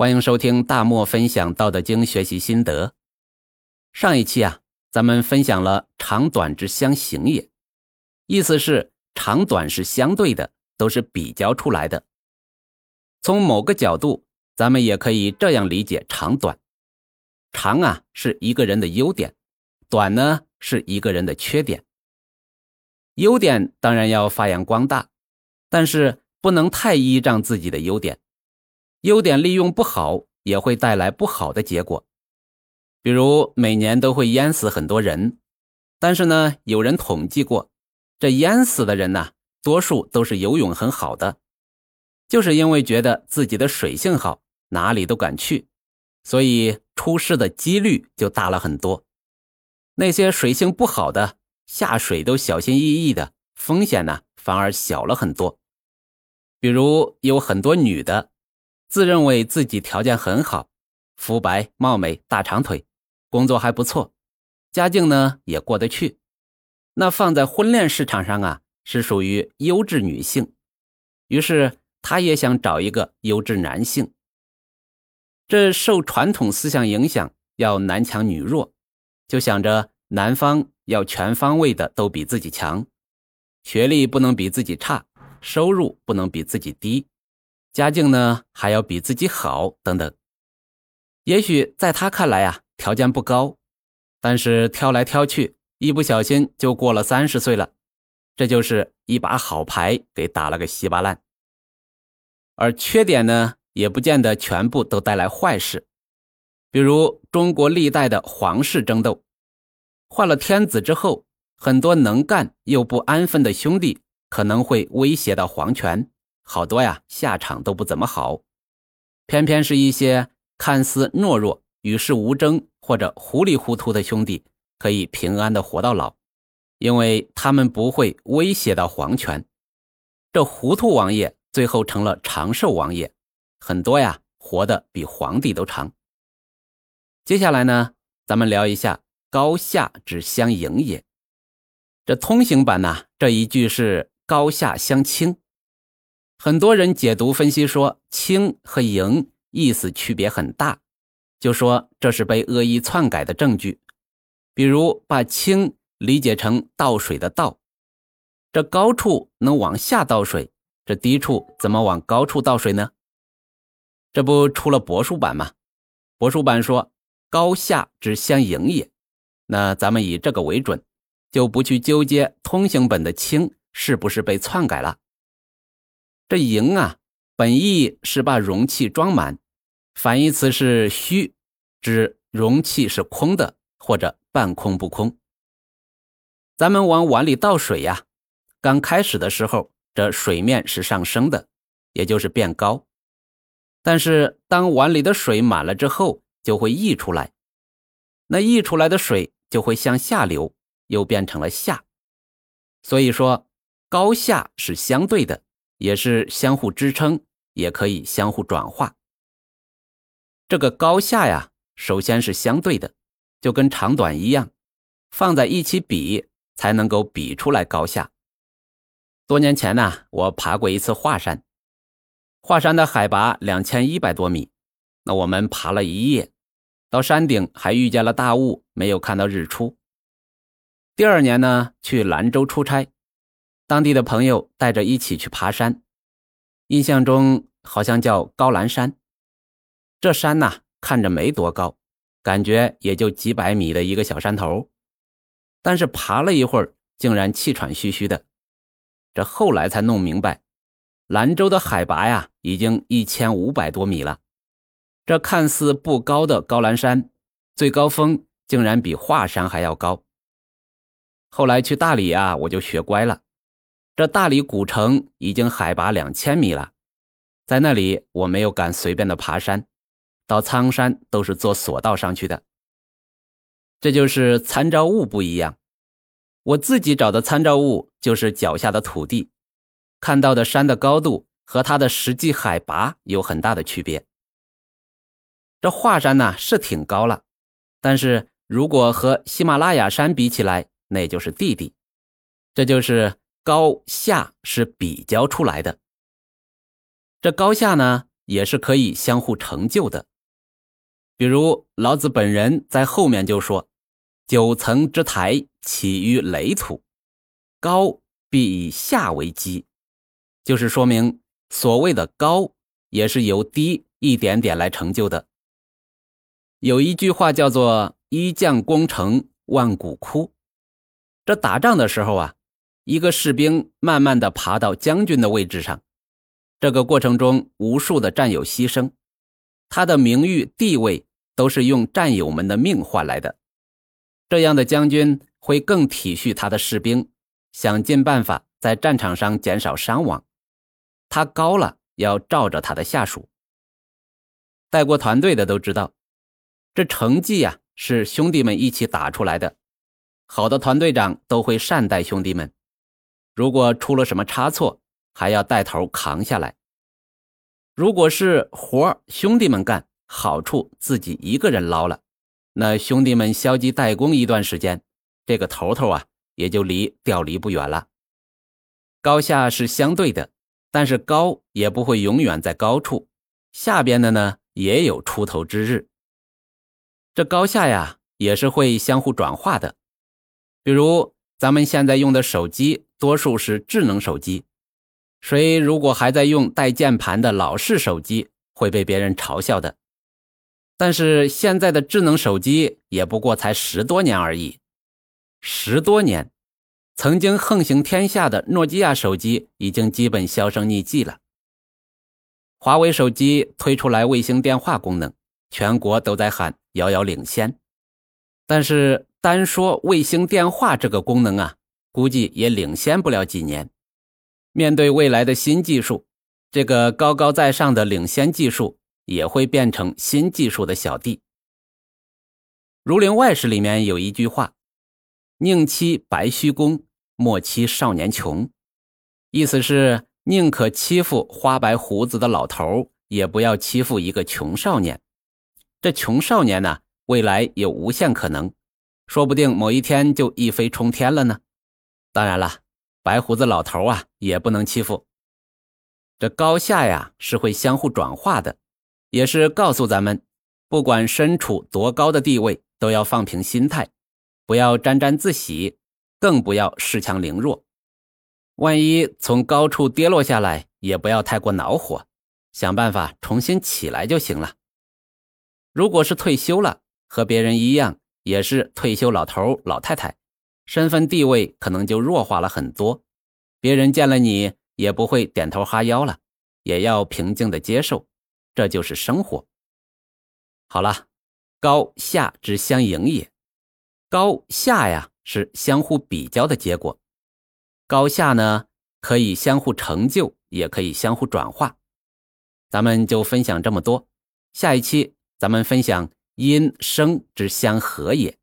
欢迎收听大漠分享《道德经》学习心得。上一期啊，咱们分享了“长短之相形也”，意思是长短是相对的，都是比较出来的。从某个角度，咱们也可以这样理解长短：长啊是一个人的优点，短呢是一个人的缺点。优点当然要发扬光大，但是不能太依仗自己的优点。优点利用不好，也会带来不好的结果。比如每年都会淹死很多人，但是呢，有人统计过，这淹死的人呢，多数都是游泳很好的，就是因为觉得自己的水性好，哪里都敢去，所以出事的几率就大了很多。那些水性不好的，下水都小心翼翼的，风险呢反而小了很多。比如有很多女的。自认为自己条件很好，肤白貌美、大长腿，工作还不错，家境呢也过得去。那放在婚恋市场上啊，是属于优质女性。于是她也想找一个优质男性。这受传统思想影响，要男强女弱，就想着男方要全方位的都比自己强，学历不能比自己差，收入不能比自己低。家境呢还要比自己好，等等。也许在他看来啊，条件不高，但是挑来挑去，一不小心就过了三十岁了，这就是一把好牌给打了个稀巴烂。而缺点呢，也不见得全部都带来坏事。比如中国历代的皇室争斗，换了天子之后，很多能干又不安分的兄弟可能会威胁到皇权。好多呀，下场都不怎么好，偏偏是一些看似懦弱、与世无争或者糊里糊涂的兄弟，可以平安的活到老，因为他们不会威胁到皇权。这糊涂王爷最后成了长寿王爷，很多呀，活得比皇帝都长。接下来呢，咱们聊一下“高下之相迎也”。这通行版呢，这一句是“高下相倾”。很多人解读分析说“清”和“盈”意思区别很大，就说这是被恶意篡改的证据。比如把“清”理解成倒水的“倒”，这高处能往下倒水，这低处怎么往高处倒水呢？这不出了帛书版吗？帛书版说“高下之相迎也”，那咱们以这个为准，就不去纠结通行本的“清”是不是被篡改了。这盈啊，本意是把容器装满，反义词是虚，指容器是空的或者半空不空。咱们往碗里倒水呀，刚开始的时候，这水面是上升的，也就是变高。但是当碗里的水满了之后，就会溢出来，那溢出来的水就会向下流，又变成了下。所以说，高下是相对的。也是相互支撑，也可以相互转化。这个高下呀，首先是相对的，就跟长短一样，放在一起比，才能够比出来高下。多年前呢，我爬过一次华山，华山的海拔两千一百多米，那我们爬了一夜，到山顶还遇见了大雾，没有看到日出。第二年呢，去兰州出差。当地的朋友带着一起去爬山，印象中好像叫高兰山。这山呐，看着没多高，感觉也就几百米的一个小山头，但是爬了一会儿，竟然气喘吁吁的。这后来才弄明白，兰州的海拔呀，已经一千五百多米了。这看似不高的高兰山，最高峰竟然比华山还要高。后来去大理啊，我就学乖了。这大理古城已经海拔两千米了，在那里我没有敢随便的爬山，到苍山都是坐索道上去的。这就是参照物不一样，我自己找的参照物就是脚下的土地，看到的山的高度和它的实际海拔有很大的区别。这华山呢是挺高了，但是如果和喜马拉雅山比起来，那就是弟弟。这就是。高下是比较出来的。这高下呢，也是可以相互成就的。比如老子本人在后面就说：“九层之台，起于垒土，高必以下为基。”就是说明所谓的高，也是由低一点点来成就的。有一句话叫做“一将功成万骨枯”，这打仗的时候啊，一个士兵慢慢的爬到将军的位置上，这个过程中无数的战友牺牲，他的名誉地位。都是用战友们的命换来的，这样的将军会更体恤他的士兵，想尽办法在战场上减少伤亡。他高了，要罩着他的下属。带过团队的都知道，这成绩呀是兄弟们一起打出来的。好的团队长都会善待兄弟们，如果出了什么差错，还要带头扛下来。如果是活兄弟们干。好处自己一个人捞了，那兄弟们消极怠工一段时间，这个头头啊也就离调离不远了。高下是相对的，但是高也不会永远在高处，下边的呢也有出头之日。这高下呀也是会相互转化的，比如咱们现在用的手机多数是智能手机，谁如果还在用带键盘的老式手机，会被别人嘲笑的。但是现在的智能手机也不过才十多年而已，十多年，曾经横行天下的诺基亚手机已经基本销声匿迹了。华为手机推出来卫星电话功能，全国都在喊遥遥领先。但是单说卫星电话这个功能啊，估计也领先不了几年。面对未来的新技术，这个高高在上的领先技术。也会变成新技术的小弟。《儒林外史》里面有一句话：“宁欺白须公，莫欺少年穷。”意思是宁可欺负花白胡子的老头，也不要欺负一个穷少年。这穷少年呢，未来有无限可能，说不定某一天就一飞冲天了呢。当然了，白胡子老头啊，也不能欺负。这高下呀，是会相互转化的。也是告诉咱们，不管身处多高的地位，都要放平心态，不要沾沾自喜，更不要恃强凌弱。万一从高处跌落下来，也不要太过恼火，想办法重新起来就行了。如果是退休了，和别人一样，也是退休老头老太太，身份地位可能就弱化了很多，别人见了你也不会点头哈腰了，也要平静的接受。这就是生活。好了，高下之相迎也。高下呀，是相互比较的结果。高下呢，可以相互成就，也可以相互转化。咱们就分享这么多。下一期咱们分享阴生之相合也。